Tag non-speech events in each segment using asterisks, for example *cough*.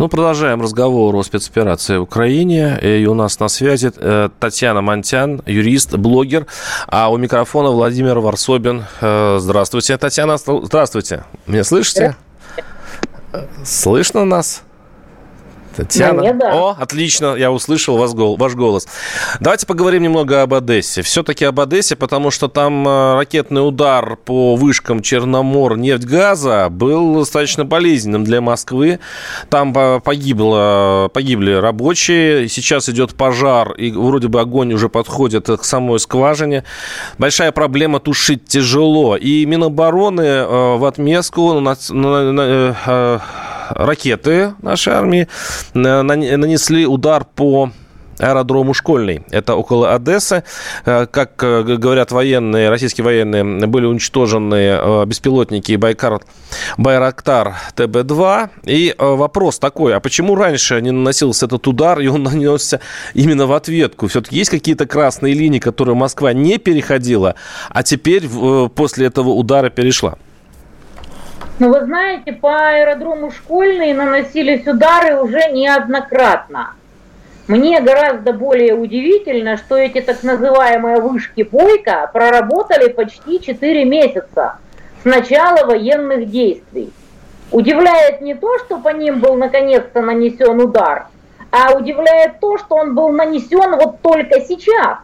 Ну, продолжаем разговор о спецоперации в Украине. И у нас на связи э, Татьяна Монтян, юрист, блогер. А у микрофона Владимир Варсобин. Э, здравствуйте, Татьяна. Здравствуйте. Меня слышите? Слышно нас? Татьяна. Мне, да. О, отлично, я услышал вас, ваш голос. Давайте поговорим немного об Одессе. Все-таки об Одессе, потому что там э, ракетный удар по вышкам Черномор нефть-газа был достаточно болезненным для Москвы. Там погибло, погибли рабочие, сейчас идет пожар, и вроде бы огонь уже подходит к самой скважине. Большая проблема, тушить тяжело. И Минобороны э, в отместку на, на, на, э, ракеты нашей армии нанесли удар по аэродрому Школьный. Это около Одессы. Э, как э, говорят военные, российские военные, были уничтожены э, беспилотники Байкар, Байрактар ТБ-2. И вопрос такой, а почему раньше не наносился этот удар, и он *laughs* нанесся именно в ответку? Все-таки есть какие-то красные линии, которые Москва не переходила, а теперь после этого удара перешла? Ну, вы знаете, по аэродрому школьные наносились удары уже неоднократно. Мне гораздо более удивительно, что эти так называемые вышки Бойко проработали почти 4 месяца с начала военных действий. Удивляет не то, что по ним был наконец-то нанесен удар, а удивляет то, что он был нанесен вот только сейчас.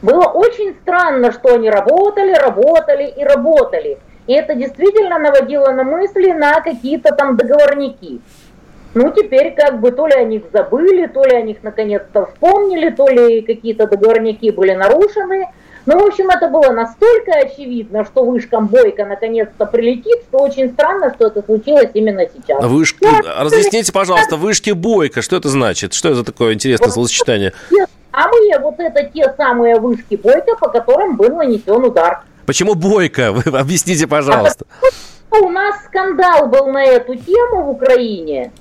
Было очень странно, что они работали, работали и работали – и это действительно наводило на мысли на какие-то там договорники. Ну, теперь как бы то ли о них забыли, то ли о них наконец-то вспомнили, то ли какие-то договорники были нарушены. Ну, в общем, это было настолько очевидно, что вышкам Бойко наконец-то прилетит, что очень странно, что это случилось именно сейчас. Вышки, да, разъясните, пожалуйста, вышки Бойко, что это значит? Что это такое интересное вот, словосочетание? Те самые, вот это те самые вышки Бойко, по которым был нанесен удар. Почему Бойко? *laughs* Вы объясните, пожалуйста. А у нас скандал был на эту тему в Украине.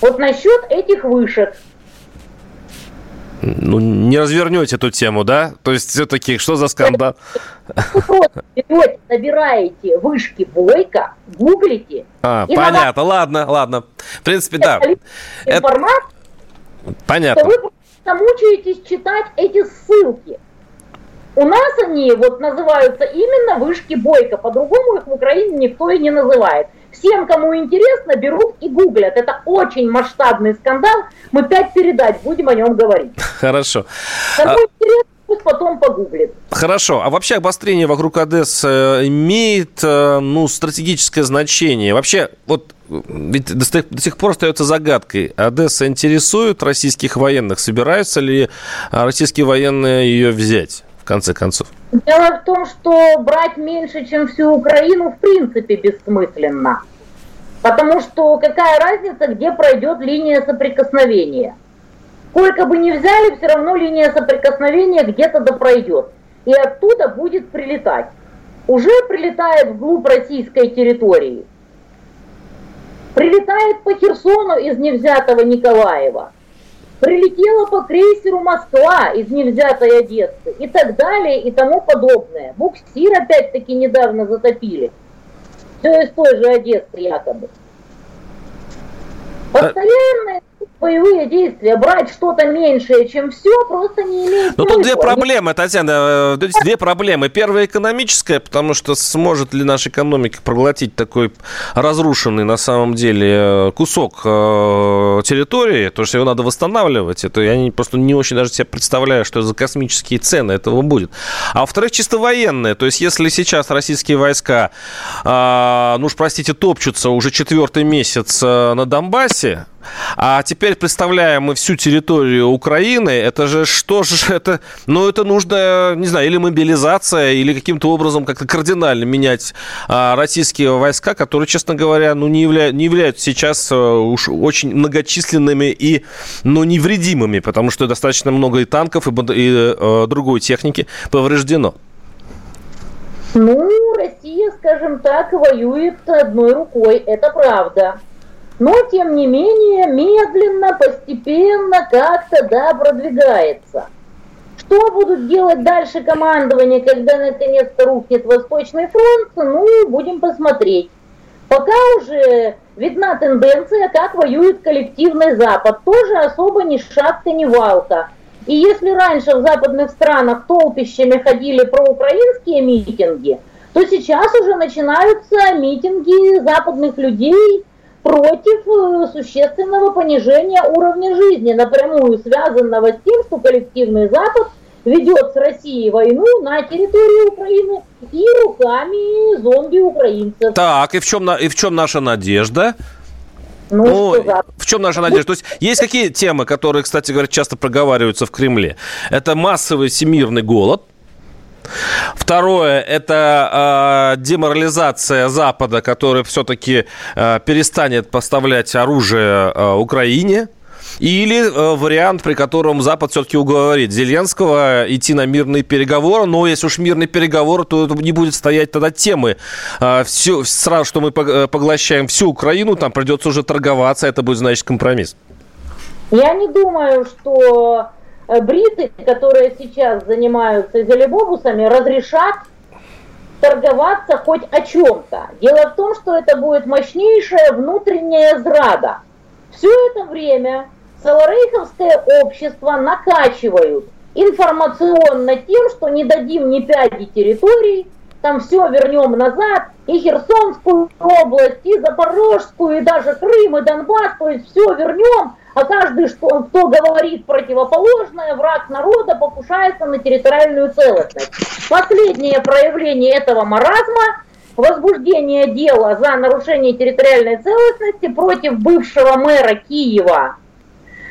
Вот насчет этих вышек. Ну, не развернете эту тему, да? То есть все-таки что за скандал? Просто берете, набираете вышки Бойко, гуглите. А, понятно, ладно, ладно. В принципе, да. Информацию, Понятно. Вы мучаетесь читать эти ссылки. У нас они вот называются именно вышки Бойко, по-другому их в Украине никто и не называет. Всем, кому интересно, берут и гуглят. Это очень масштабный скандал. Мы пять передач будем о нем говорить. Хорошо. Кому а... интересно, пусть потом погуглит. Хорошо. А вообще обострение вокруг Одессы э, имеет э, ну, стратегическое значение? Вообще, вот ведь до сих, до сих пор остается загадкой. Одесса интересует российских военных? Собираются ли российские военные ее взять? В конце концов? Дело в том, что брать меньше, чем всю Украину, в принципе, бессмысленно. Потому что какая разница, где пройдет линия соприкосновения? Сколько бы ни взяли, все равно линия соприкосновения где-то да пройдет. И оттуда будет прилетать. Уже прилетает вглубь российской территории. Прилетает по Херсону из невзятого Николаева прилетела по крейсеру Москва из невзятой Одессы и так далее и тому подобное. Буксир опять-таки недавно затопили. Все из той же Одессы якобы. Постоянные боевые действия, брать что-то меньшее, чем все, просто не имеет Ну, тут две проблемы, Татьяна, э, две проблемы. Первая экономическая, потому что сможет ли наша экономика проглотить такой разрушенный на самом деле э, кусок э, территории, то что его надо восстанавливать. Это я просто не очень даже себе представляю, что за космические цены этого будет. А во-вторых, чисто военные. То есть, если сейчас российские войска, ну уж простите, топчутся уже четвертый месяц на Донбассе, а теперь представляем мы всю территорию Украины. Это же что же *laughs* это? Ну, это нужно, не знаю, или мобилизация, или каким-то образом как-то кардинально менять а, российские войска, которые, честно говоря, ну, не, явля... не являются сейчас а, уж очень многочисленными и, ну, невредимыми, потому что достаточно много и танков, и, и а, другой техники повреждено. Ну, Россия скажем так, воюет одной рукой, это правда. Но, тем не менее, медленно, постепенно как-то, да, продвигается. Что будут делать дальше командование, когда наконец-то рухнет Восточный фронт, ну, будем посмотреть. Пока уже видна тенденция, как воюет коллективный Запад. Тоже особо ни шатка, ни валка. И если раньше в западных странах толпищами ходили проукраинские митинги, то сейчас уже начинаются митинги западных людей против э, существенного понижения уровня жизни, напрямую связанного с тем, что коллективный Запад ведет с Россией войну на территории Украины и руками зомби-украинцев. Так, и в чем, и в чем наша надежда? Ну, ну в чем наша надежда? То есть есть какие темы, которые, кстати говоря, часто проговариваются в Кремле? Это массовый всемирный голод, Второе – это э, деморализация Запада, который все-таки э, перестанет поставлять оружие э, Украине. Или э, вариант, при котором Запад все-таки уговорит Зеленского идти на мирные переговоры. Но если уж мирные переговоры, то не будет стоять тогда темы. Э, все, сразу, что мы э, поглощаем всю Украину, там придется уже торговаться, это будет значит компромисс. Я не думаю, что бриты, которые сейчас занимаются изолебобусами, разрешат торговаться хоть о чем-то. Дело в том, что это будет мощнейшая внутренняя зрада. Все это время Саларейховское общество накачивают информационно тем, что не дадим ни пяди территорий, там все вернем назад, и Херсонскую область, и Запорожскую, и даже Крым, и Донбасс, то есть все вернем, а каждый, что, кто говорит противоположное, враг народа, покушается на территориальную целостность. Последнее проявление этого маразма – возбуждение дела за нарушение территориальной целостности против бывшего мэра Киева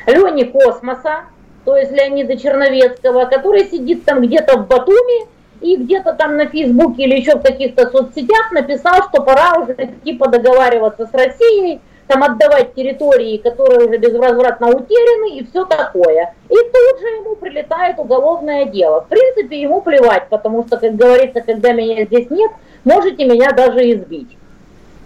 Лени Космоса, то есть Леонида Черновецкого, который сидит там где-то в Батуми и где-то там на Фейсбуке или еще в каких-то соцсетях написал, что пора уже типа договариваться с Россией, там отдавать территории, которые уже безвозвратно утеряны и все такое. И тут же ему прилетает уголовное дело. В принципе, ему плевать, потому что, как говорится, когда меня здесь нет, можете меня даже избить.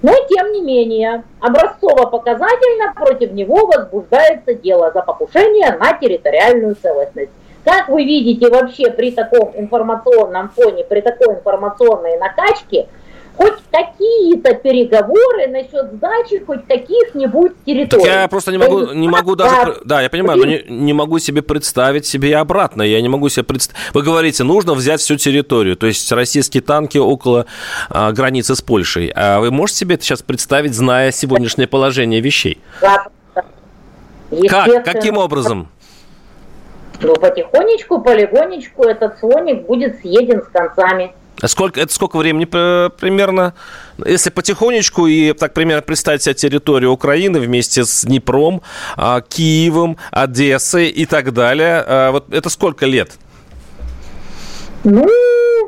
Но тем не менее, образцово-показательно против него возбуждается дело за покушение на территориальную целостность. Как вы видите вообще при таком информационном фоне, при такой информационной накачке, хоть какие-то переговоры насчет сдачи хоть каких-нибудь территорий. Так я просто не могу, не могу даже... Да, я понимаю, но не, не могу себе представить себе и обратно. Я не могу себе представить... Вы говорите, нужно взять всю территорию, то есть российские танки около а, границы с Польшей. А вы можете себе это сейчас представить, зная сегодняшнее положение вещей? Да. Как? Каким образом? Ну, потихонечку, полигонечку этот слоник будет съеден с концами. А сколько, это сколько времени примерно? Если потихонечку и так примерно представить себе территорию Украины вместе с Днепром, а, Киевом, Одессой и так далее, а, вот это сколько лет? Ну,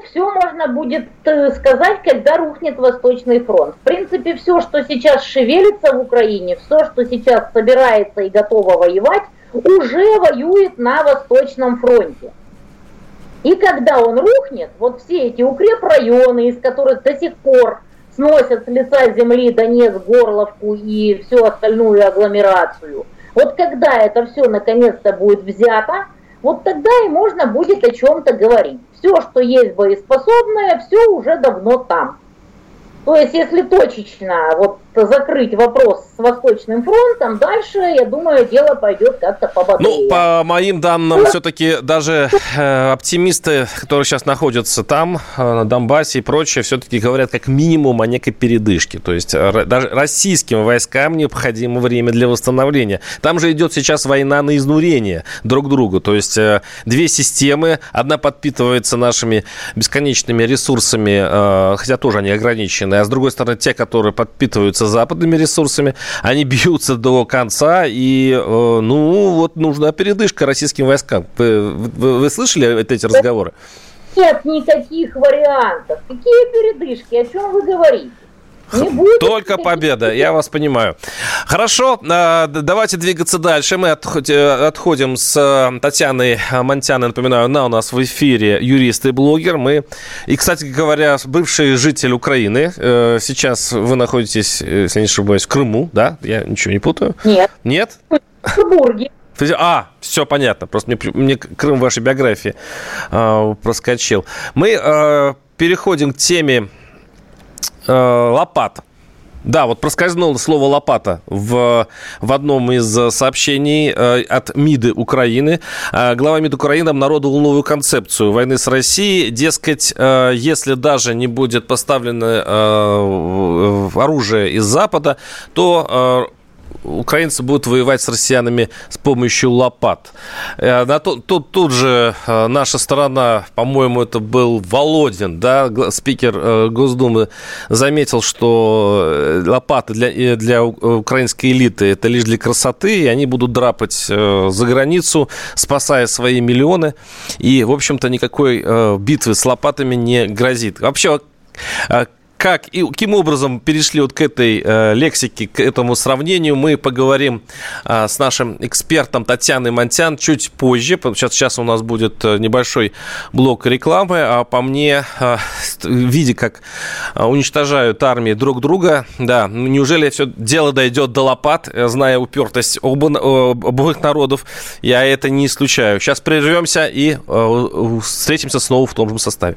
все можно будет э, сказать, когда рухнет Восточный фронт. В принципе, все, что сейчас шевелится в Украине, все, что сейчас собирается и готово воевать, уже воюет на Восточном фронте. И когда он рухнет, вот все эти укрепрайоны, из которых до сих пор сносят с лица земли Донецк, Горловку и всю остальную агломерацию, вот когда это все наконец-то будет взято, вот тогда и можно будет о чем-то говорить. Все, что есть боеспособное, все уже давно там. То есть, если точечно вот закрыть вопрос с Восточным фронтом, дальше, я думаю, дело пойдет как-то пободрее. Ну, по моим данным, все-таки даже э, оптимисты, которые сейчас находятся там, э, на Донбассе и прочее, все-таки говорят как минимум о некой передышке. То есть, э, даже российским войскам необходимо время для восстановления. Там же идет сейчас война на изнурение друг другу. То есть, э, две системы, одна подпитывается нашими бесконечными ресурсами, э, хотя тоже они ограничены, а с другой стороны, те, которые подпитываются западными ресурсами, они бьются до конца, и, э, ну, вот нужна передышка российским войскам. Вы, вы, вы слышали эти разговоры? Нет никаких вариантов. Какие передышки? О чем вы говорите? Не будет. Только победа, я вас понимаю. Хорошо, а, давайте двигаться дальше. Мы э, отходим с э, Татьяной Монтяной, напоминаю, она у нас в эфире юрист и блогер. Мы, и, кстати говоря, бывший житель Украины. Э, сейчас вы находитесь, если не ошибаюсь, в Крыму, да? Я ничего не путаю? Нет. Нет? В Петербурге. А, все понятно. Просто мне, мне Крым в вашей биографии э, проскочил. Мы э, переходим к теме лопат. Да, вот проскользнуло слово «лопата» в, в одном из сообщений э, от МИДы Украины. Э, глава МИД Украины обнародовал новую концепцию войны с Россией. Дескать, э, если даже не будет поставлено э, оружие из Запада, то э, украинцы будут воевать с россиянами с помощью лопат. Э, тут, тут, тут же э, наша сторона, по-моему, это был Володин, да, спикер э, Госдумы, заметил, что лопаты для, для украинской элиты это лишь для красоты, и они будут драпать за границу, спасая свои миллионы. И, в общем-то, никакой битвы с лопатами не грозит. Вообще, как и каким образом перешли вот к этой э, лексике, к этому сравнению, мы поговорим э, с нашим экспертом Татьяной Монтян чуть позже. Сейчас, сейчас у нас будет э, небольшой блок рекламы. А по мне, э, видя, как э, уничтожают армии друг друга, да, неужели все дело дойдет до лопат, э, зная упертость оба, обоих народов, я это не исключаю. Сейчас прервемся и э, встретимся снова в том же составе.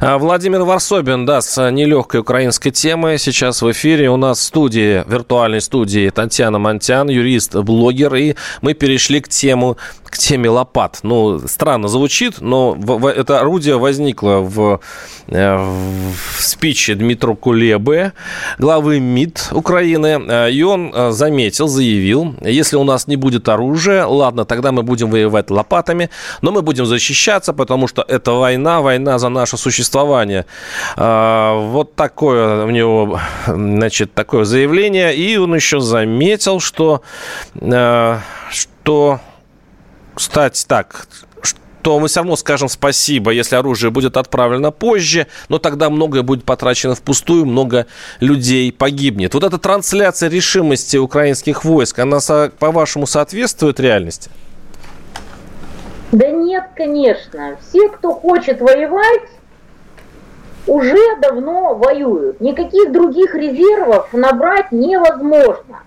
А, Владимир Варсобин, да, с нелегкой украинской темой сейчас в эфире. У нас в студии, виртуальной студии Татьяна Монтян, юрист, блогер. И мы перешли к тему к теме лопат. Ну, странно звучит, но это орудие возникло в, э, в спиче Дмитру Кулебе, главы МИД Украины, э, и он э, заметил, заявил, если у нас не будет оружия, ладно, тогда мы будем воевать лопатами, но мы будем защищаться, потому что это война, война за наше существование. Вот такое у него, значит, такое заявление, и он еще заметил, что, что кстати, так, то мы все равно скажем спасибо, если оружие будет отправлено позже, но тогда многое будет потрачено впустую, много людей погибнет. Вот эта трансляция решимости украинских войск, она, по-вашему, соответствует реальности? Да нет, конечно. Все, кто хочет воевать, уже давно воюют. Никаких других резервов набрать невозможно.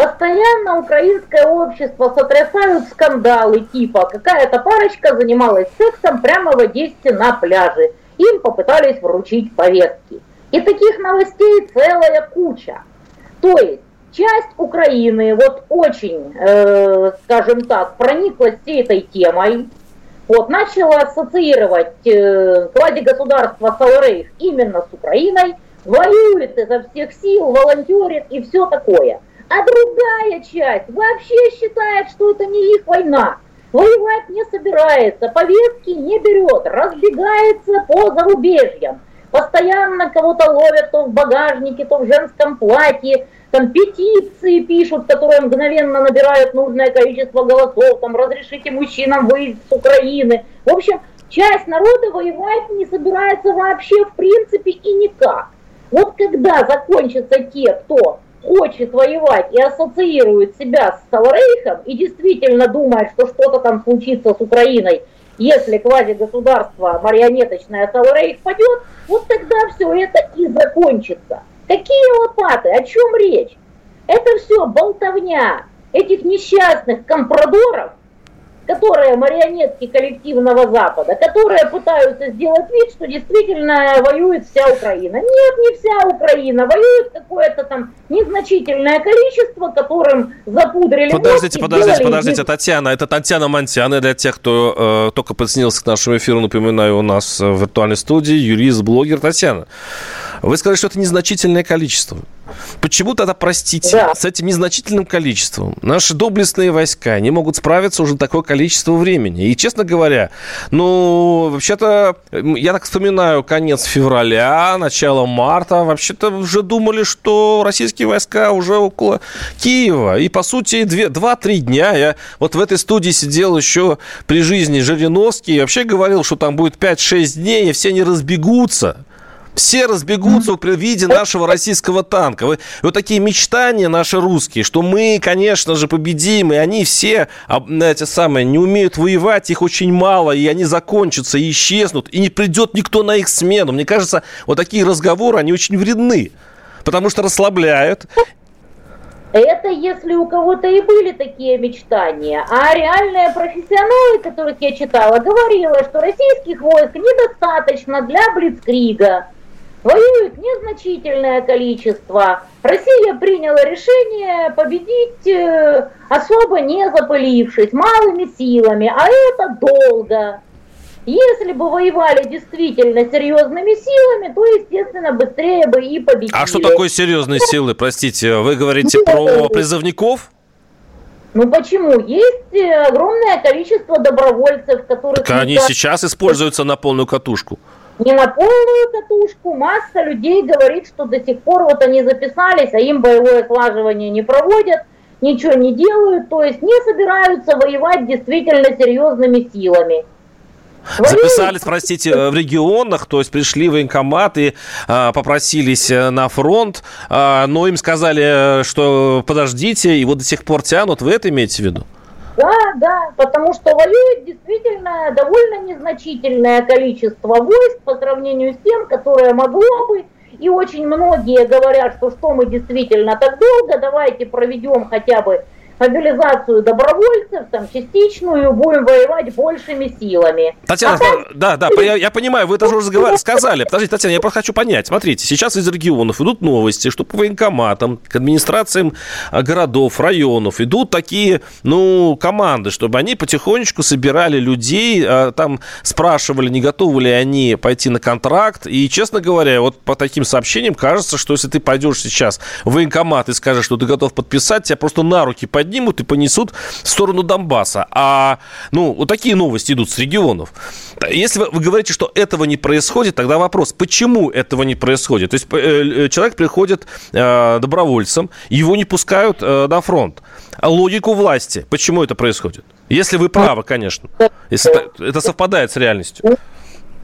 Постоянно украинское общество сотрясают скандалы типа какая-то парочка занималась сексом прямо в Одессе на пляже. Им попытались вручить повестки. И таких новостей целая куча. То есть часть Украины вот очень, э, скажем так, прониклась всей этой темой, вот, начала ассоциировать э, квази-государство Саларейх именно с Украиной, воюет изо всех сил, волонтерит и все такое – а другая часть вообще считает, что это не их война. Воевать не собирается, повестки не берет, разбегается по зарубежьям. Постоянно кого-то ловят то в багажнике, то в женском платье, там петиции пишут, которые мгновенно набирают нужное количество голосов, там разрешите мужчинам выйти с Украины. В общем, часть народа воевать не собирается вообще в принципе и никак. Вот когда закончатся те, кто хочет воевать и ассоциирует себя с Саларейхом и действительно думает, что что-то там случится с Украиной, если квази-государство марионеточное Саларейх падет, вот тогда все это и закончится. Какие лопаты? О чем речь? Это все болтовня этих несчастных компрадоров, которые марионетки коллективного Запада, которые пытаются сделать вид, что действительно воюет вся Украина. Нет, не вся Украина, воюет какое-то там незначительное количество, которым запудрили Подождите, мозги, подождите, подождите, Татьяна, это Татьяна Монтяна, для тех, кто э, только подсоединился к нашему эфиру, напоминаю, у нас в виртуальной студии юрист, блогер Татьяна. Вы сказали, что это незначительное количество. Почему тогда, простите, да. с этим незначительным количеством наши доблестные войска не могут справиться уже такое количество времени? И, честно говоря, ну, вообще-то, я так вспоминаю конец февраля, начало марта, вообще-то уже думали, что российские войска уже около Киева. И, по сути, 2-3 дня я вот в этой студии сидел еще при жизни Жириновский и вообще говорил, что там будет 5-6 дней, и все не разбегутся. Все разбегутся при виде нашего российского танка. Вы, вот такие мечтания наши русские, что мы, конечно же, победим, и они все, эти самые, не умеют воевать, их очень мало, и они закончатся, и исчезнут, и не придет никто на их смену. Мне кажется, вот такие разговоры, они очень вредны, потому что расслабляют, это если у кого-то и были такие мечтания. А реальные профессионалы, которых я читала, говорила, что российских войск недостаточно для Блицкрига. Воюет незначительное количество. Россия приняла решение победить э, особо не запылившись, малыми силами, а это долго. Если бы воевали действительно серьезными силами, то, естественно, быстрее бы и победили. А что такое серьезные силы, простите? Вы говорите ну, про призывников? Ну почему? Есть э, огромное количество добровольцев, которые... Так они сейчас используются на полную катушку не на полную катушку. Масса людей говорит, что до сих пор вот они записались, а им боевое слаживание не проводят, ничего не делают, то есть не собираются воевать действительно серьезными силами. Записались, простите, в регионах, то есть пришли в военкомат и а, попросились э, на фронт, а, но им сказали, что подождите, вот до сих пор тянут. Вы это имеете в виду? Да, потому что воюет действительно довольно незначительное количество войск по сравнению с тем, которое могло бы. И очень многие говорят, что что мы действительно так долго, давайте проведем хотя бы мобилизацию добровольцев, там, частичную, будем воевать большими силами. Татьяна, а там... да, да, я, я понимаю, вы это уже разговар... сказали. Подождите, Татьяна, я просто хочу понять. Смотрите, сейчас из регионов идут новости, что по военкоматам, к администрациям а, городов, районов идут такие, ну, команды, чтобы они потихонечку собирали людей, а, там спрашивали, не готовы ли они пойти на контракт. И, честно говоря, вот по таким сообщениям кажется, что если ты пойдешь сейчас в военкомат и скажешь, что ты готов подписать, тебя просто на руки поднимут поднимут и понесут в сторону Донбасса. А, ну, вот такие новости идут с регионов. Если вы, вы говорите, что этого не происходит, тогда вопрос, почему этого не происходит? То есть э, человек приходит э, добровольцем, его не пускают э, на фронт. А логику власти, почему это происходит? Если вы правы, конечно. Если это, это совпадает с реальностью.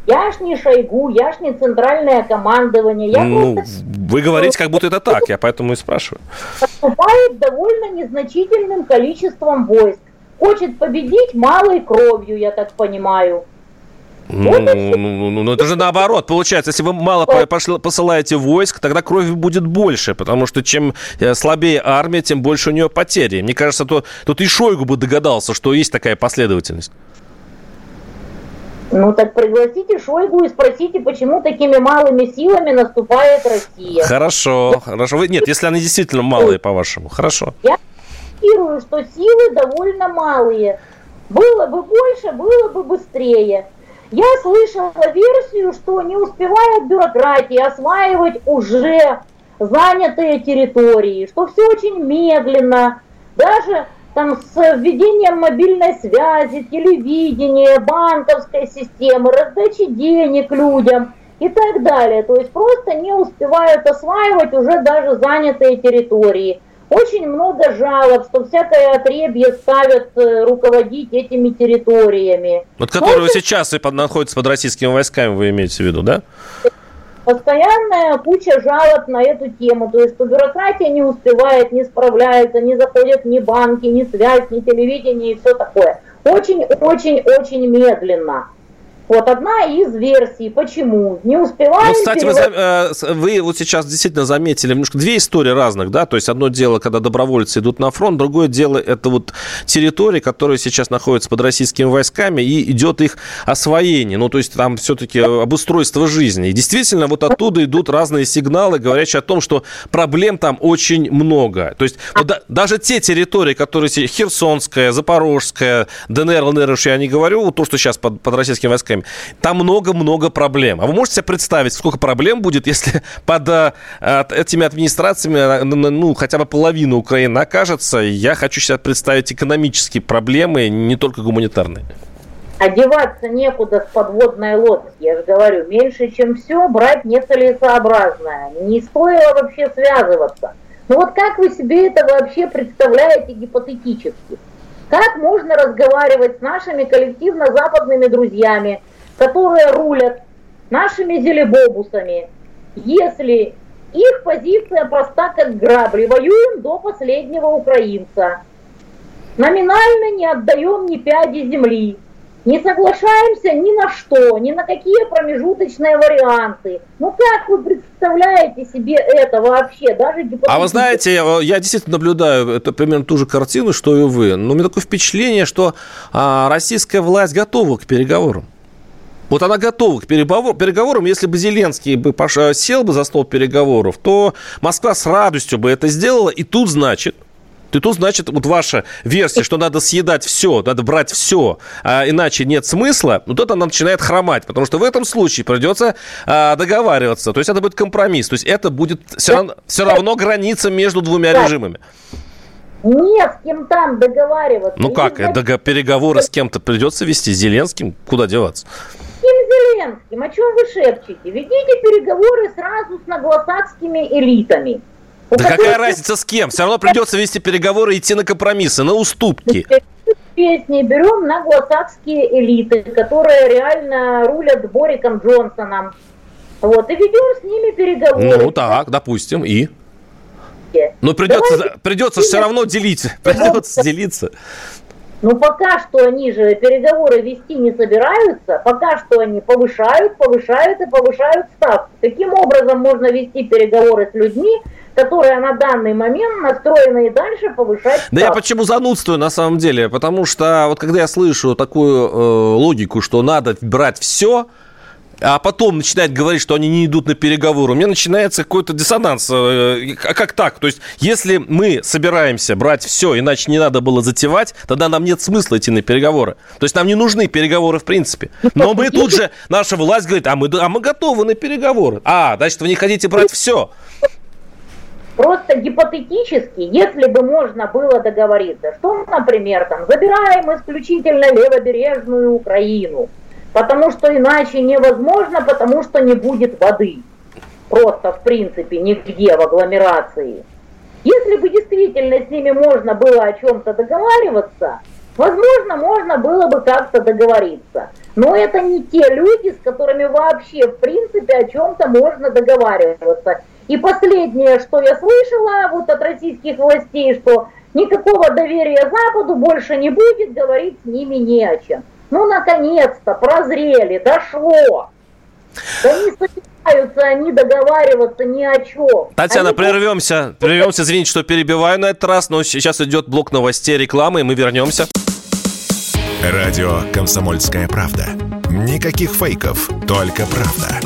Я ж не Шойгу, я ж не центральное командование. Я ну, просто... Вы говорите, как будто это так, я поэтому и спрашиваю. Поступает довольно незначительным количеством войск. Хочет победить малой кровью, я так понимаю. Ну, ну, ну, ну, ну, это же наоборот. Получается, если вы мало посылаете войск, тогда крови будет больше, потому что чем э, слабее армия, тем больше у нее потери. Мне кажется, то, тут и Шойгу бы догадался, что есть такая последовательность. Ну так пригласите Шойгу и спросите, почему такими малыми силами наступает Россия. Хорошо, хорошо. Вы, нет, если они действительно малые, по-вашему. Хорошо. Я цитирую, что силы довольно малые. Было бы больше, было бы быстрее. Я слышала версию, что не успевает бюрократия осваивать уже занятые территории, что все очень медленно. Даже там с введением мобильной связи, телевидения, банковской системы, раздачи денег людям и так далее. То есть просто не успевают осваивать уже даже занятые территории. Очень много жалоб, что всякое отребье ставят э, руководить этими территориями. Вот которые Но сейчас и под, находятся под российскими войсками, вы имеете в виду, да? Постоянная куча жалоб на эту тему, то есть что бюрократия не успевает, не справляется, не заходят ни банки, ни связь, ни телевидение и все такое. Очень-очень-очень медленно. Вот одна из версий, почему не успеваем. Ну, кстати, перевод... вы, вы вот сейчас действительно заметили немножко две истории разных, да, то есть одно дело, когда добровольцы идут на фронт, другое дело это вот территории, которые сейчас находятся под российскими войсками и идет их освоение, ну то есть там все-таки обустройство жизни. И действительно вот оттуда идут разные сигналы, говорящие о том, что проблем там очень много. То есть вот да, даже те территории, которые Херсонская, Запорожская, ДНР, ЛНР, я не говорю, вот то, что сейчас под, под российскими войсками Белоруссией. Там много-много проблем. А вы можете себе представить, сколько проблем будет, если *laughs* под а, этими администрациями, ну, хотя бы половина Украины окажется? Я хочу себе представить экономические проблемы, не только гуманитарные. Одеваться некуда с подводной лодки, я же говорю, меньше, чем все, брать нецелесообразное. Не стоило вообще связываться. Ну вот как вы себе это вообще представляете гипотетически? Как можно разговаривать с нашими коллективно-западными друзьями, которые рулят нашими зелебобусами, если их позиция проста как грабли, воюем до последнего украинца, номинально не отдаем ни пяди земли, не соглашаемся ни на что, ни на какие промежуточные варианты. Ну как вы представляете себе это вообще, даже А вы знаете, я действительно наблюдаю это примерно ту же картину, что и вы. Но у меня такое впечатление, что а, российская власть готова к переговорам. Вот она готова к переговорам. Если бы Зеленский бы сел бы за стол переговоров, то Москва с радостью бы это сделала. И тут, значит, и тут, значит, вот ваша версия, что надо съедать все, надо брать все, а иначе нет смысла, вот это она начинает хромать, потому что в этом случае придется а, договариваться, то есть это будет компромисс, то есть это будет все равно, все равно граница между двумя режимами. Не с кем там договариваться. Ну как, это переговоры с кем-то придется вести, с Зеленским, куда деваться? С кем Зеленским? О чем вы шепчете? Ведите переговоры сразу с наглосакскими элитами. Да какая разница с кем? Все равно придется вести переговоры и идти на компромиссы, на уступки. Песни берем на глосакские элиты, которые реально рулят Бориком Джонсоном. Вот, и ведем с ними переговоры. Ну так, допустим, и? Но придется, Давайте придется все равно делить, *laughs* придется делиться. Ну, пока что они же переговоры вести не собираются, пока что они повышают, повышают и повышают ставку. Каким образом можно вести переговоры с людьми, которые на данный момент настроены и дальше повышать ставку. Да я почему занудствую на самом деле? Потому что вот когда я слышу такую э, логику, что надо брать все, а потом начинает говорить, что они не идут на переговоры, у меня начинается какой-то диссонанс. Э, а как так? То есть, если мы собираемся брать все, иначе не надо было затевать, тогда нам нет смысла идти на переговоры. То есть, нам не нужны переговоры в принципе. Но мы тут же, наша власть говорит, а мы, а мы готовы на переговоры. А, значит, вы не хотите брать все. Просто гипотетически, если бы можно было договориться, что, например, там, забираем исключительно левобережную Украину, потому что иначе невозможно, потому что не будет воды. Просто, в принципе, нигде в агломерации. Если бы действительно с ними можно было о чем-то договариваться, возможно, можно было бы как-то договориться. Но это не те люди, с которыми вообще, в принципе, о чем-то можно договариваться. И последнее, что я слышала вот от российских властей, что никакого доверия Западу больше не будет, говорить с ними не о чем. Ну, наконец-то, прозрели, дошло. Да не собираются они договариваться ни о чем. Татьяна, они... прервемся. Прервемся, извините, что перебиваю на этот раз, но сейчас идет блок новостей, рекламы, и мы вернемся. Радио «Комсомольская правда». Никаких фейков, только правда.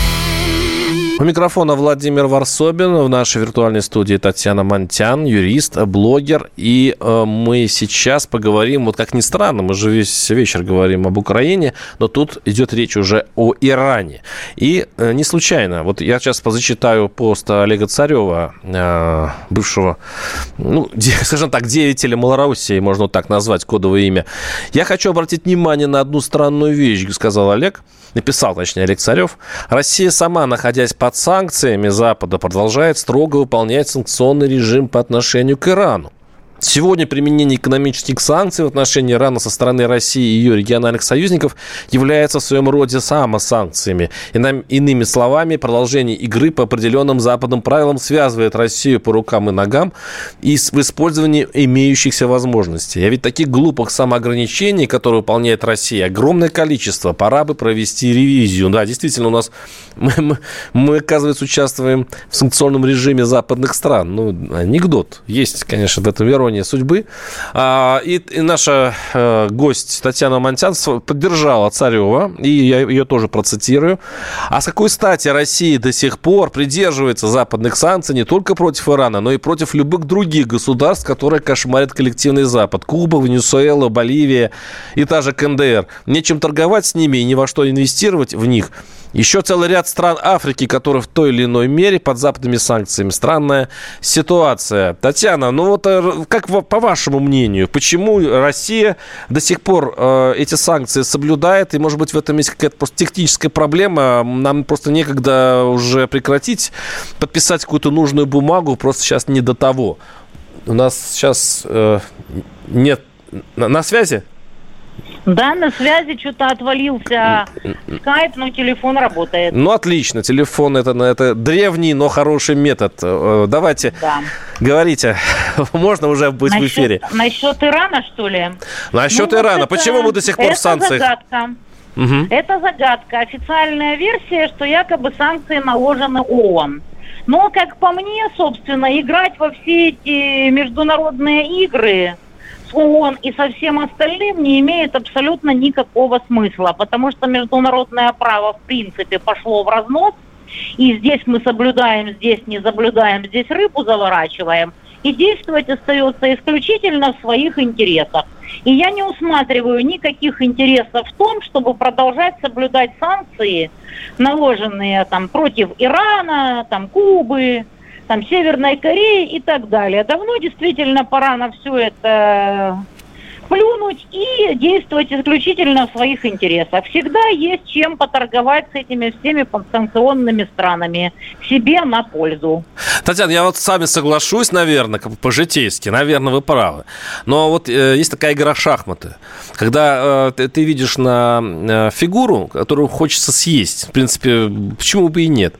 У микрофона Владимир Варсобин, в нашей виртуальной студии Татьяна Монтян, юрист, блогер. И э, мы сейчас поговорим, вот как ни странно, мы же весь вечер говорим об Украине, но тут идет речь уже о Иране. И э, не случайно, вот я сейчас позачитаю пост Олега Царева, э, бывшего, ну, *laughs* скажем так, деятеля Малороссии, можно вот так назвать кодовое имя. Я хочу обратить внимание на одну странную вещь, сказал Олег написал, точнее, Олег Царев, Россия сама, находясь под санкциями Запада, продолжает строго выполнять санкционный режим по отношению к Ирану. Сегодня применение экономических санкций в отношении Ирана со стороны России и ее региональных союзников является в своем роде самосанкциями. Иными словами, продолжение игры по определенным западным правилам связывает Россию по рукам и ногам и в использовании имеющихся возможностей. А ведь таких глупых самоограничений, которые выполняет Россия, огромное количество. Пора бы провести ревизию. Да, действительно, у нас *laughs* мы, мы, мы оказывается, участвуем в санкционном режиме западных стран. Ну, анекдот. Есть, конечно, в этом веровании ирония судьбы. А, и, и наша э, гость Татьяна Монтян поддержала Царева, и я ее тоже процитирую. А с какой стати Россия до сих пор придерживается западных санкций не только против Ирана, но и против любых других государств, которые кошмарят коллективный Запад? Куба, Венесуэла, Боливия и та же КНДР. Нечем торговать с ними и ни во что инвестировать в них. Еще целый ряд стран Африки, которые в той или иной мере под западными санкциями. Странная ситуация. Татьяна, ну вот э, как по вашему мнению, почему Россия до сих пор э, эти санкции соблюдает? И, может быть, в этом есть какая-то просто техническая проблема? Нам просто некогда уже прекратить, подписать какую-то нужную бумагу, просто сейчас не до того. У нас сейчас э, нет... На, на связи? Да, на связи что-то отвалился скайп, но телефон работает. Ну, отлично. Телефон это, это древний, но хороший метод. Э, давайте, да. говорите. *laughs* Можно уже быть насчет, в эфире. Насчет Ирана, что ли? Насчет ну, Ирана. Вот Почему мы до сих пор в санкциях? загадка. Угу. Это загадка. Официальная версия, что якобы санкции наложены ООН. Но, как по мне, собственно, играть во все эти международные игры ООН и со всем остальным не имеет абсолютно никакого смысла, потому что международное право в принципе пошло в разнос, и здесь мы соблюдаем, здесь не соблюдаем, здесь рыбу заворачиваем, и действовать остается исключительно в своих интересах. И я не усматриваю никаких интересов в том, чтобы продолжать соблюдать санкции, наложенные там против Ирана, там Кубы, там, Северной Кореи и так далее. Давно действительно пора на все это плюнуть и действовать исключительно в своих интересах. Всегда есть чем поторговать с этими всеми санкционными странами себе на пользу. Татьяна, я вот с вами соглашусь, наверное, по-житейски, наверное, вы правы. Но вот э, есть такая игра шахматы, когда э, ты, ты видишь на э, фигуру, которую хочется съесть, в принципе, почему бы и нет,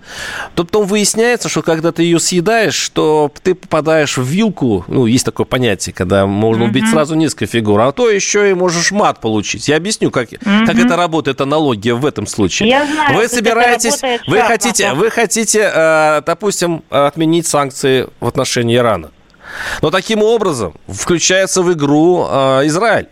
то потом выясняется, что когда ты ее съедаешь, что ты попадаешь в вилку, ну, есть такое понятие, когда можно убить mm-hmm. сразу несколько фигур, а то еще и можешь мат получить. Я объясню, как, mm-hmm. как это работает аналогия в этом случае. Я знаю, вы собираетесь, вы шаг, хотите, вы хотите, э, допустим, отменить санкции в отношении Ирана. Но таким образом включается в игру э, Израиль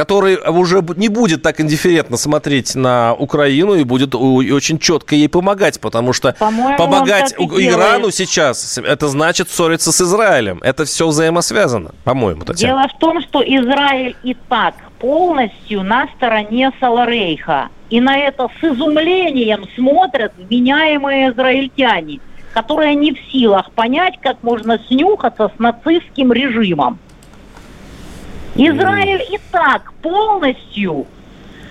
который уже не будет так индифферентно смотреть на Украину и будет очень четко ей помогать, потому что помогать Ирану сейчас, это значит ссориться с Израилем. Это все взаимосвязано, по-моему, Татьяна. Дело в том, что Израиль и так полностью на стороне Саларейха. И на это с изумлением смотрят вменяемые израильтяне, которые не в силах понять, как можно снюхаться с нацистским режимом. Израиль и так полностью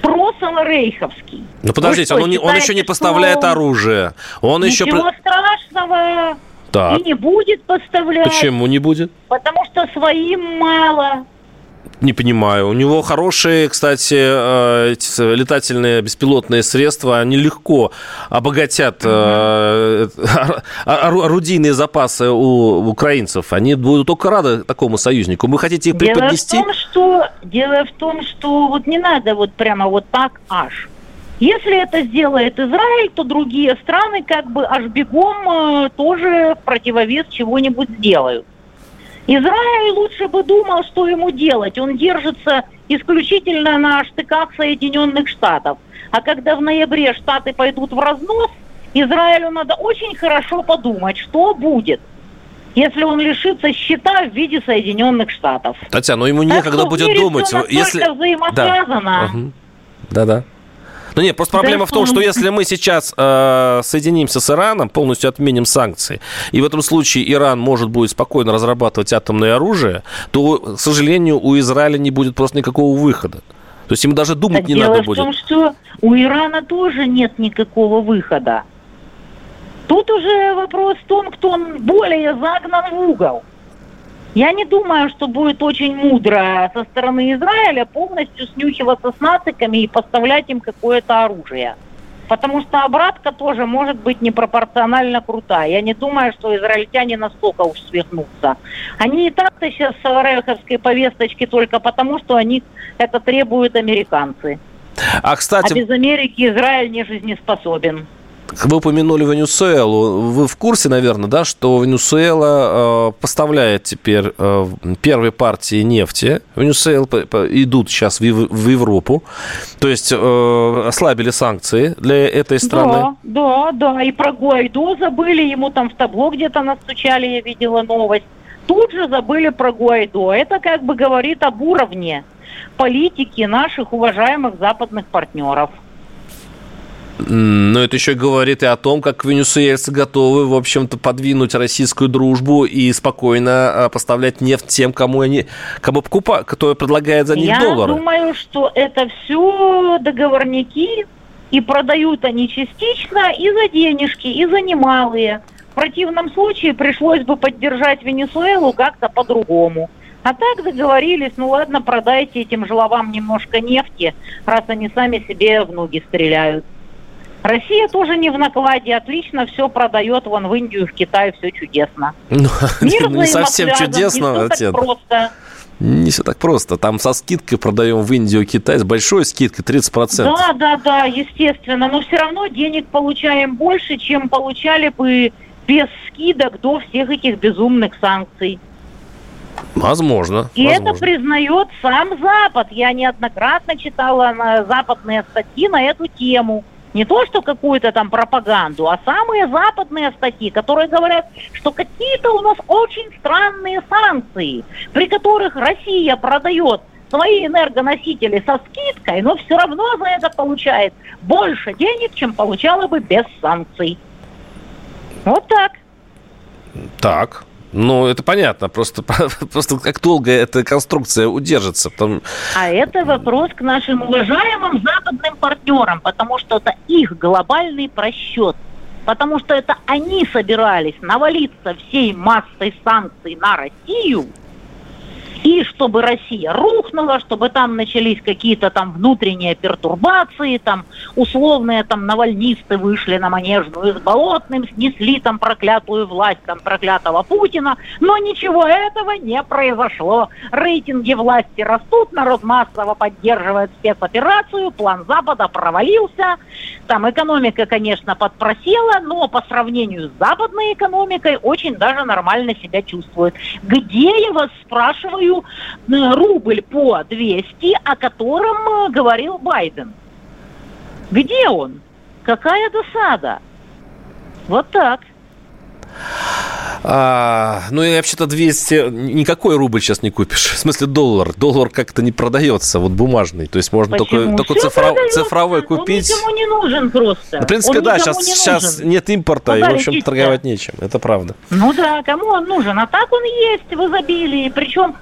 просаларейховский. Ну подождите, он, считаете, он еще не поставляет оружие. Он ничего еще... страшного. Так. И не будет поставлять. Почему не будет? Потому что своим мало. Не понимаю. У него хорошие, кстати, э, летательные беспилотные средства. Они легко обогатят угу. орудийные запасы у украинцев. Они будут только рады такому союзнику. Вы хотите их преподнести? Дело в том, что, дело в том, что вот не надо вот прямо вот так аж. Если это сделает Израиль, то другие страны как бы аж бегом тоже в противовес чего-нибудь сделают. Израиль лучше бы думал, что ему делать. Он держится исключительно на штыках Соединенных Штатов. А когда в ноябре Штаты пойдут в разнос, Израилю надо очень хорошо подумать, что будет если он лишится счета в виде Соединенных Штатов. Татьяна, но ему некогда будет думать. Если... Да. Да-да. Ну нет, просто проблема в том, что если мы сейчас э, соединимся с Ираном, полностью отменим санкции, и в этом случае Иран может будет спокойно разрабатывать атомное оружие, то, к сожалению, у Израиля не будет просто никакого выхода. То есть ему даже думать так не надо будет. Дело в том, что у Ирана тоже нет никакого выхода. Тут уже вопрос в том, кто более загнан в угол. Я не думаю, что будет очень мудро со стороны Израиля полностью снюхиваться с нациками и поставлять им какое-то оружие. Потому что обратка тоже может быть непропорционально крутая. Я не думаю, что израильтяне настолько уж свихнутся. Они и так-то сейчас в Салареховской повесточке только потому, что они это требуют американцы. А, кстати... А без Америки Израиль не жизнеспособен. Вы упомянули Венесуэлу. Вы в курсе, наверное, да, что Венесуэла э, поставляет теперь э, первые партии нефти. Венесуэла идут сейчас в, в Европу. То есть э, ослабили санкции для этой страны. Да, да, да. И про Гуайдо забыли. Ему там в табло где-то настучали, я видела новость. Тут же забыли про Гуайдо. Это как бы говорит об уровне политики наших уважаемых западных партнеров. Но это еще говорит и о том, как венесуэльцы готовы, в общем-то, подвинуть российскую дружбу и спокойно а, поставлять нефть тем, кому они, кому покупают, кто предлагает за них Я доллары. Я думаю, что это все договорники, и продают они частично и за денежки, и за немалые. В противном случае пришлось бы поддержать Венесуэлу как-то по-другому. А так договорились, ну ладно, продайте этим жлобам немножко нефти, раз они сами себе в ноги стреляют. Россия тоже не в накладе, отлично все продает вон в Индию, в Китай, все чудесно. *laughs* Ну, не совсем чудесно, отец. просто. Не все так просто. Там со скидкой продаем в Индию, Китай с большой скидкой 30%. Да, да, да, естественно. Но все равно денег получаем больше, чем получали бы без скидок до всех этих безумных санкций. Возможно. И возможно. это признает сам Запад. Я неоднократно читала западные статьи на эту тему. Не то, что какую-то там пропаганду, а самые западные статьи, которые говорят, что какие-то у нас очень странные санкции, при которых Россия продает свои энергоносители со скидкой, но все равно за это получает больше денег, чем получала бы без санкций. Вот так. Так. Ну, это понятно, просто, *laughs* просто как долго эта конструкция удержится. Потом... А это вопрос к нашим уважаемым западным партнерам, потому что это их глобальный просчет. Потому что это они собирались навалиться всей массой санкций на Россию – и чтобы Россия рухнула, чтобы там начались какие-то там внутренние пертурбации, там условные там навальнисты вышли на Манежную с Болотным, снесли там проклятую власть, там проклятого Путина, но ничего этого не произошло. Рейтинги власти растут, народ массово поддерживает спецоперацию, план Запада провалился, там экономика, конечно, подпросела, но по сравнению с западной экономикой очень даже нормально себя чувствует. Где, я вас спрашиваю, рублю, э, рубль по 200, о котором э, говорил Байден. Где он? Какая досада? Вот так. А, ну и вообще-то 200, никакой рубль сейчас не купишь. В смысле доллар. Доллар как-то не продается, вот бумажный. То есть можно Почему? только, только цифров, цифровой купить. Он никому не нужен просто. Ну, в принципе, он да, сейчас, не сейчас нет импорта, ну, и, в общем, торговать нечем. Это правда. Ну да, кому он нужен? А так он есть в изобилии. Причем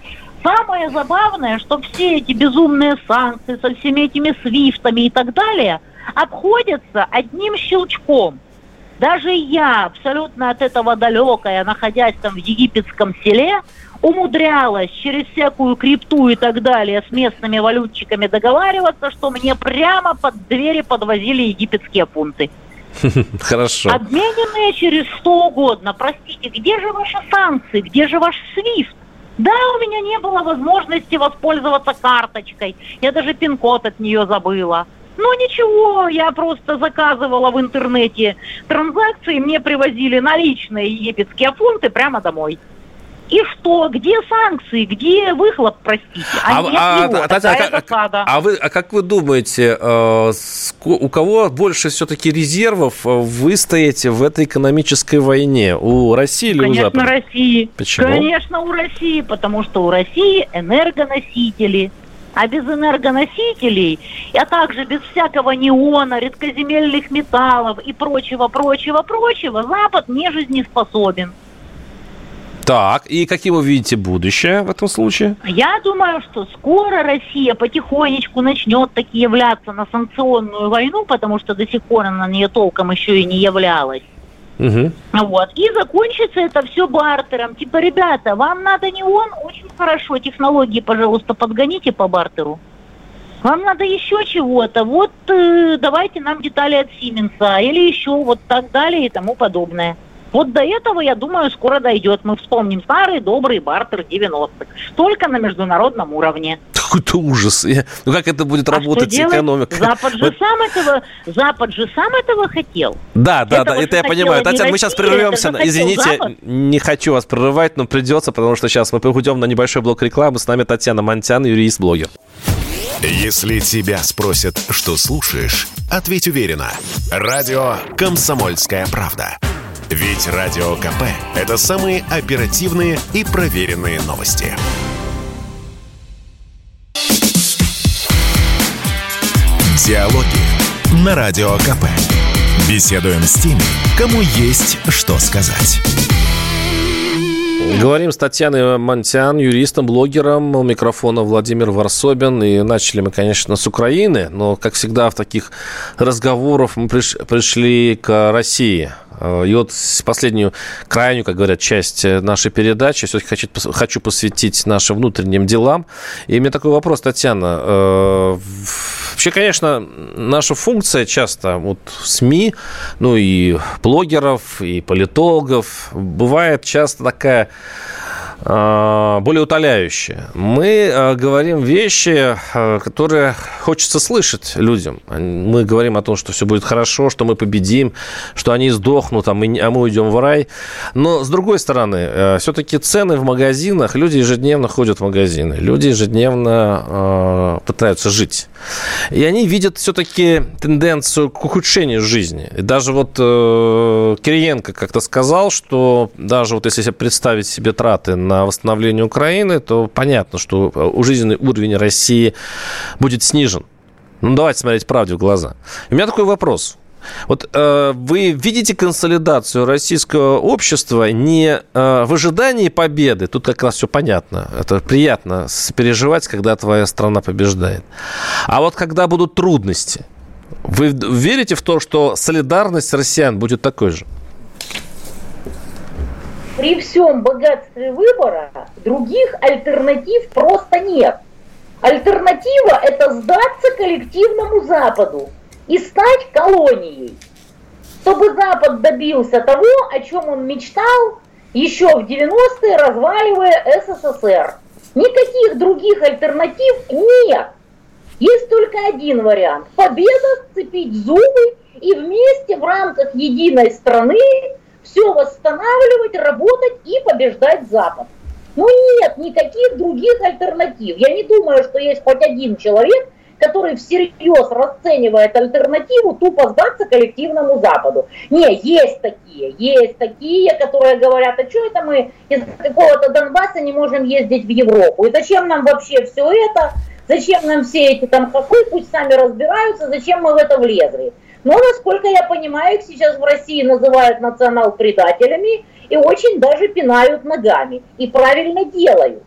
самое забавное, что все эти безумные санкции со всеми этими свифтами и так далее обходятся одним щелчком – даже я, абсолютно от этого далекая, находясь там в египетском селе, умудрялась через всякую крипту и так далее с местными валютчиками договариваться, что мне прямо под двери подвозили египетские фунты. *laughs* Хорошо. Обмененные через что угодно. Простите, где же ваши санкции? Где же ваш свифт? Да, у меня не было возможности воспользоваться карточкой. Я даже пин-код от нее забыла. Ну ничего, я просто заказывала в интернете транзакции, мне привозили наличные египетские фунты прямо домой. И что? Где санкции? Где выхлоп, простите? А, а, нет а, его. А, Татьяна, а, а, вы, а как вы думаете, э, у кого больше все-таки резервов э, выстоять в этой экономической войне? У России или Конечно, у Запада? Конечно, России. Почему? Конечно, у России, потому что у России энергоносители – а без энергоносителей, а также без всякого неона, редкоземельных металлов и прочего, прочего, прочего, Запад не жизнеспособен. Так, и каким вы видите будущее в этом случае? Я думаю, что скоро Россия потихонечку начнет таки являться на санкционную войну, потому что до сих пор она на нее толком еще и не являлась. Угу. Вот. И закончится это все бартером. Типа, ребята, вам надо не он, очень хорошо, технологии, пожалуйста, подгоните по бартеру. Вам надо еще чего-то. Вот э, давайте нам детали от Сименса или еще вот так далее и тому подобное. Вот до этого, я думаю, скоро дойдет. Мы вспомним старый добрый бартер 90-х. Только на международном уровне. какой-то ужас. Ну как это будет а работать с экономикой? Запад же сам этого, Запад же сам этого хотел. Да, да, да, это я понимаю. Татьяна, мы сейчас прервемся. Извините, не хочу вас прерывать, но придется, потому что сейчас мы уйдем на небольшой блок рекламы. С нами Татьяна Монтян, юрист-блогер. Если тебя спросят, что слушаешь, ответь уверенно. Радио «Комсомольская правда». Ведь Радио КП – это самые оперативные и проверенные новости. Диалоги на Радио КП. Беседуем с теми, кому есть что сказать. Говорим с Татьяной Монтян, юристом, блогером. У микрофона Владимир Варсобин. И начали мы, конечно, с Украины, но, как всегда, в таких разговорах мы пришли к России. Э, и вот последнюю, крайнюю, как говорят, часть нашей передачи все-таки хочу, хочу посвятить нашим внутренним делам. И у меня такой вопрос, Татьяна. Э, вообще, конечно, наша функция часто вот СМИ, ну и блогеров, и политологов, бывает часто такая более утоляющее. Мы а, говорим вещи, а, которые хочется слышать людям. Мы говорим о том, что все будет хорошо, что мы победим, что они сдохнут, а мы, а мы уйдем в рай. Но, с другой стороны, все-таки цены в магазинах, люди ежедневно ходят в магазины, люди ежедневно пытаются жить. И они видят все-таки тенденцию к ухудшению жизни. И даже вот э, Кириенко как-то сказал, что даже вот если представить себе траты на восстановление Украины, то понятно, что э, жизненный уровень России будет снижен. Ну, давайте смотреть правде в глаза. у меня такой вопрос. Вот э, вы видите консолидацию российского общества не э, в ожидании победы, тут как раз все понятно, это приятно переживать, когда твоя страна побеждает, а вот когда будут трудности. Вы верите в то, что солидарность россиян будет такой же? При всем богатстве выбора других альтернатив просто нет. Альтернатива – это сдаться коллективному Западу и стать колонией. Чтобы Запад добился того, о чем он мечтал еще в 90-е, разваливая СССР. Никаких других альтернатив нет. Есть только один вариант – победа, сцепить зубы и вместе в рамках единой страны все восстанавливать, работать и побеждать Запад. Ну нет никаких других альтернатив. Я не думаю, что есть хоть один человек, который всерьез расценивает альтернативу тупо сдаться коллективному Западу. Не, есть такие, есть такие, которые говорят, а что это мы из какого-то Донбасса не можем ездить в Европу? И зачем нам вообще все это? Зачем нам все эти там хохлы, пусть сами разбираются, зачем мы в это влезли? Но, насколько я понимаю, их сейчас в России называют национал-предателями и очень даже пинают ногами. И правильно делают.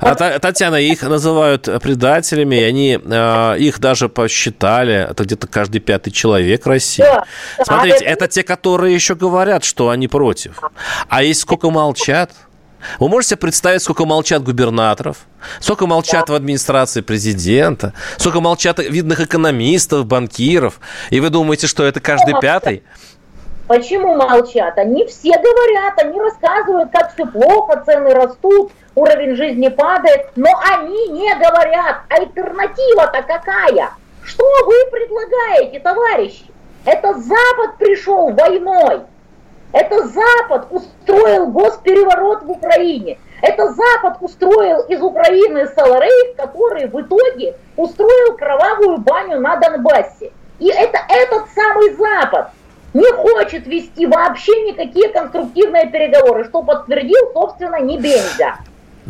А, Татьяна, их называют предателями, и они э, их даже посчитали, это где-то каждый пятый человек России. Да, Смотрите, это... это те, которые еще говорят, что они против. А есть сколько молчат? Вы можете представить, сколько молчат губернаторов, сколько молчат в администрации президента, сколько молчат видных экономистов, банкиров, и вы думаете, что это каждый пятый? Почему молчат? Они все говорят, они рассказывают, как все плохо, цены растут, уровень жизни падает, но они не говорят, альтернатива-то какая? Что вы предлагаете, товарищи? Это Запад пришел войной. Это Запад устроил госпереворот в Украине. Это Запад устроил из Украины Саларейв, который в итоге устроил кровавую баню на Донбассе. И это этот самый Запад не хочет вести вообще никакие конструктивные переговоры, что подтвердил, собственно, не Бензя.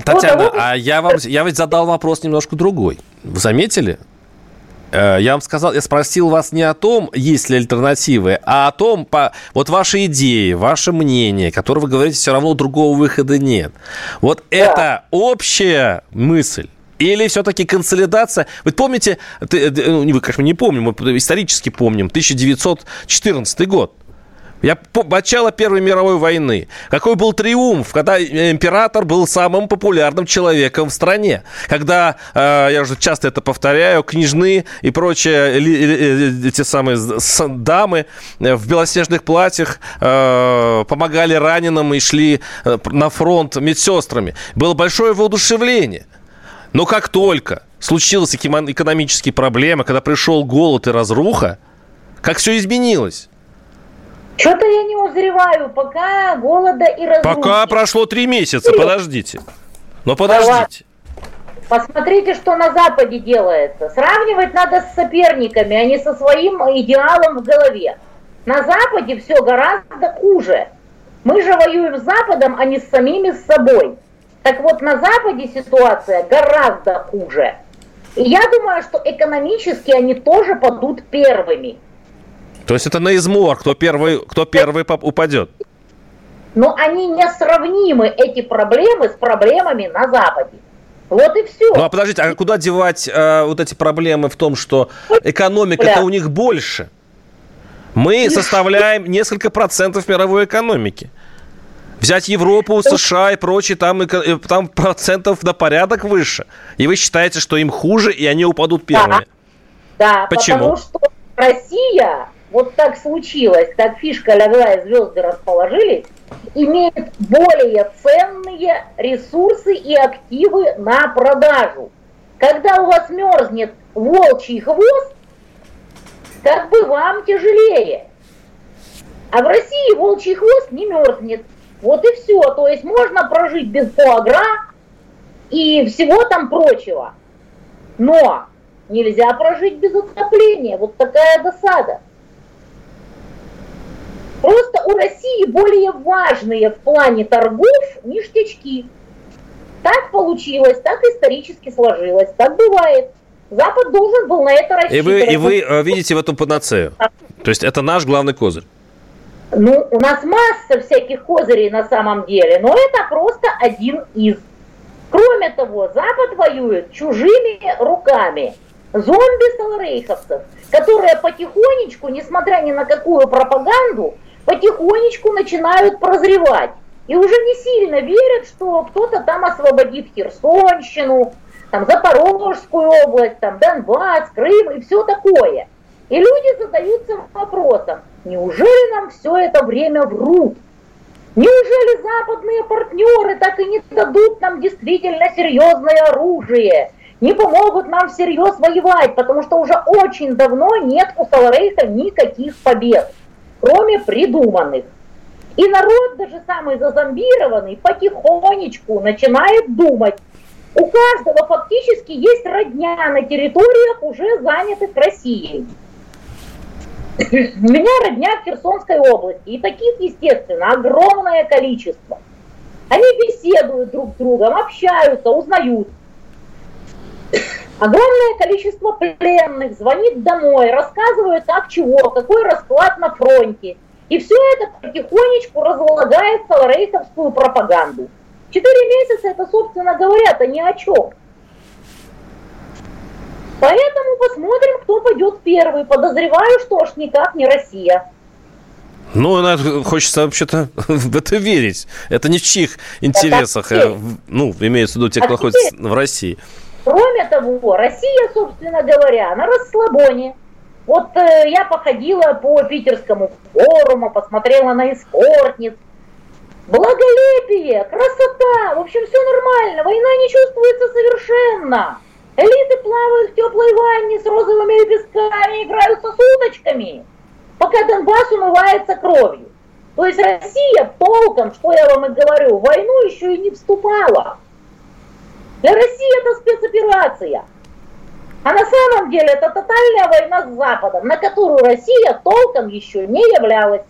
Татьяна, вот, а я вам, я ведь задал вопрос немножко другой. Вы заметили? Э, я вам сказал, я спросил вас не о том, есть ли альтернативы, а о том, по, вот ваши идеи, ваше мнение, которое вы говорите, все равно другого выхода нет. Вот да. это общая мысль. Или все-таки консолидация? Вы помните, ты, ну, вы, конечно, не помним, мы исторически помним, 1914 год. Я начало Первой мировой войны. Какой был триумф, когда император был самым популярным человеком в стране. Когда, э, я уже часто это повторяю, княжны и прочие э, эти самые дамы в белоснежных платьях э, помогали раненым и шли э, на фронт медсестрами. Было большое воодушевление. Но как только случилась экономические проблемы, когда пришел голод и разруха, как все изменилось? Что-то я не узреваю, пока голода и разрухи. Пока прошло три месяца, подождите. Но подождите. Посмотрите, что на Западе делается. Сравнивать надо с соперниками, а не со своим идеалом в голове. На Западе все гораздо хуже. Мы же воюем с Западом, а не с самими с собой. Так вот, на Западе ситуация гораздо хуже. И я думаю, что экономически они тоже падут первыми. То есть это на измор, кто первый, кто первый упадет? Но они несравнимы, эти проблемы, с проблемами на Западе. Вот и все. Ну а подождите, а куда девать э, вот эти проблемы в том, что экономика-то у них больше? Мы составляем несколько процентов мировой экономики. Взять Европу, США и прочее, там, э, там процентов на порядок выше. И вы считаете, что им хуже, и они упадут первыми? Да, да Почему? потому что Россия вот так случилось, так фишка легла и звезды расположились, имеет более ценные ресурсы и активы на продажу. Когда у вас мерзнет волчий хвост, как бы вам тяжелее. А в России волчий хвост не мерзнет. Вот и все. То есть можно прожить без фуагра и всего там прочего. Но нельзя прожить без отопления. Вот такая досада. Просто у России более важные в плане торгов ништячки. Так получилось, так исторически сложилось, так бывает. Запад должен был на это рассчитывать. И вы, и вы э, видите в этом панацею? То есть это наш главный козырь? Ну, у нас масса всяких козырей на самом деле, но это просто один из. Кроме того, Запад воюет чужими руками. Зомби-саларейховцев, которые потихонечку, несмотря ни на какую пропаганду, потихонечку начинают прозревать. И уже не сильно верят, что кто-то там освободит Херсонщину, там Запорожскую область, там Донбасс, Крым и все такое. И люди задаются вопросом, неужели нам все это время врут? Неужели западные партнеры так и не дадут нам действительно серьезное оружие? Не помогут нам всерьез воевать, потому что уже очень давно нет у Саларейха никаких побед кроме придуманных. И народ, даже самый зазомбированный, потихонечку начинает думать. У каждого фактически есть родня на территориях, уже занятых Россией. У меня родня в Херсонской области, и таких, естественно, огромное количество. Они беседуют друг с другом, общаются, узнают. Огромное количество пленных звонит домой, рассказывают, как чего, какой расклад на фронте. И все это потихонечку разлагает саларейховскую пропаганду. Четыре месяца это, собственно говоря, это ни о чем. Поэтому посмотрим, кто пойдет первый. Подозреваю, что аж никак не Россия. Ну, хочется вообще-то *laughs* в это верить. Это не в чьих интересах, э, ну, имеется в виду те, кто находится в России. Кроме того, Россия, собственно говоря, на расслабоне. Вот э, я походила по питерскому форуму, посмотрела на эскортниц. Благолепие, красота, в общем, все нормально, война не чувствуется совершенно. Элиты плавают в теплой ванне с розовыми лепестками, играются с уточками, пока Донбасс умывается кровью. То есть Россия толком, что я вам и говорю, в войну еще и не вступала. Для России это спецоперация. А на самом деле это тотальная война с Западом, на которую Россия толком еще не являлась.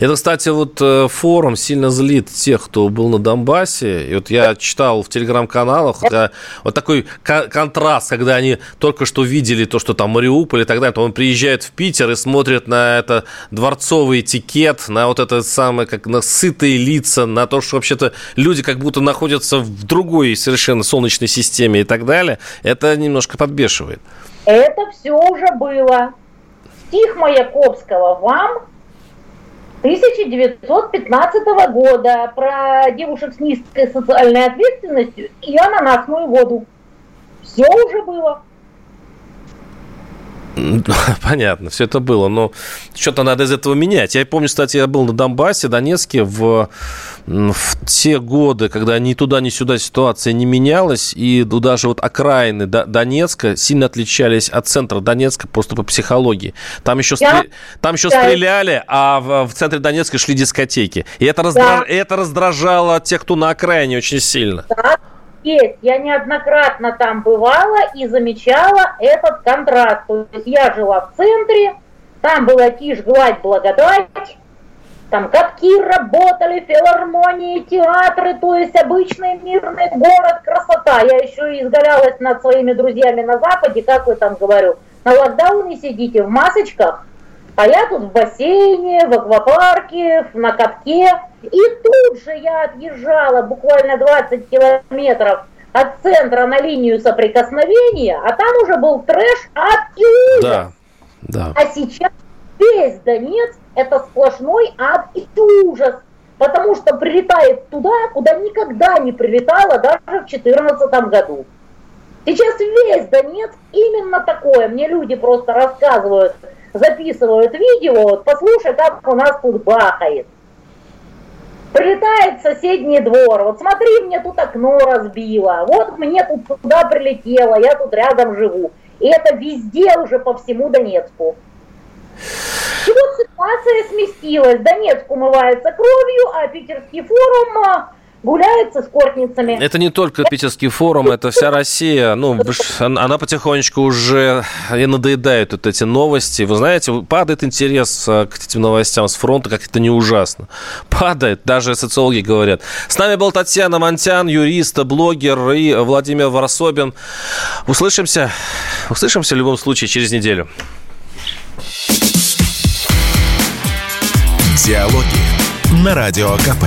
Это, кстати, вот э, форум сильно злит тех, кто был на Донбассе. И вот я читал в телеграм-каналах да, вот такой контраст, когда они только что видели то, что там Мариуполь и так далее, то он приезжает в Питер и смотрит на это дворцовый этикет, на вот это самое, как на сытые лица, на то, что вообще-то люди как будто находятся в другой совершенно солнечной системе и так далее. Это немножко подбешивает. Это все уже было. Стих Маяковского вам 1915 года про девушек с низкой социальной ответственностью и ананасную воду. Все уже было. *laughs* Понятно, все это было, но что-то надо из этого менять. Я помню, кстати, я был на Донбассе, Донецке в, в те годы, когда ни туда, ни сюда ситуация не менялась, и даже вот окраины Донецка сильно отличались от центра Донецка просто по психологии. Там еще, я... стр... Там еще стреляли, а в, в центре Донецка шли дискотеки. И это, раздра... да. это раздражало тех, кто на окраине очень сильно. Да, есть. Я неоднократно там бывала и замечала этот контраст. То есть я жила в центре, там была тишь, гладь, благодать, там катки работали, филармонии, театры, то есть обычный мирный город, красота. Я еще изгалялась над своими друзьями на Западе, как вы там говорю, на локдауне сидите в масочках, а я тут в бассейне, в аквапарке, на катке. И тут же я отъезжала буквально 20 километров от центра на линию соприкосновения, а там уже был трэш от и Да, да. А сейчас весь Донецк это сплошной ад и ужас, потому что прилетает туда, куда никогда не прилетала даже в 2014 году. Сейчас весь Донецк именно такое. Мне люди просто рассказывают, записывают видео, вот, послушай, как у нас тут бахает. Прилетает в соседний двор, вот смотри, мне тут окно разбило, вот мне тут туда прилетело, я тут рядом живу. И это везде уже по всему Донецку. И вот ситуация сместилась. Донецк умывается кровью, а Питерский форум гуляет со скортницами. Это не только питерский форум, это вся Россия. Ну, она потихонечку уже и надоедает вот эти новости. Вы знаете, падает интерес а, к этим новостям с фронта, как это не ужасно. Падает, даже социологи говорят. С нами был Татьяна Монтян, юрист, блогер и Владимир Варсобин. Услышимся, услышимся в любом случае через неделю. Диалоги на Радио КП.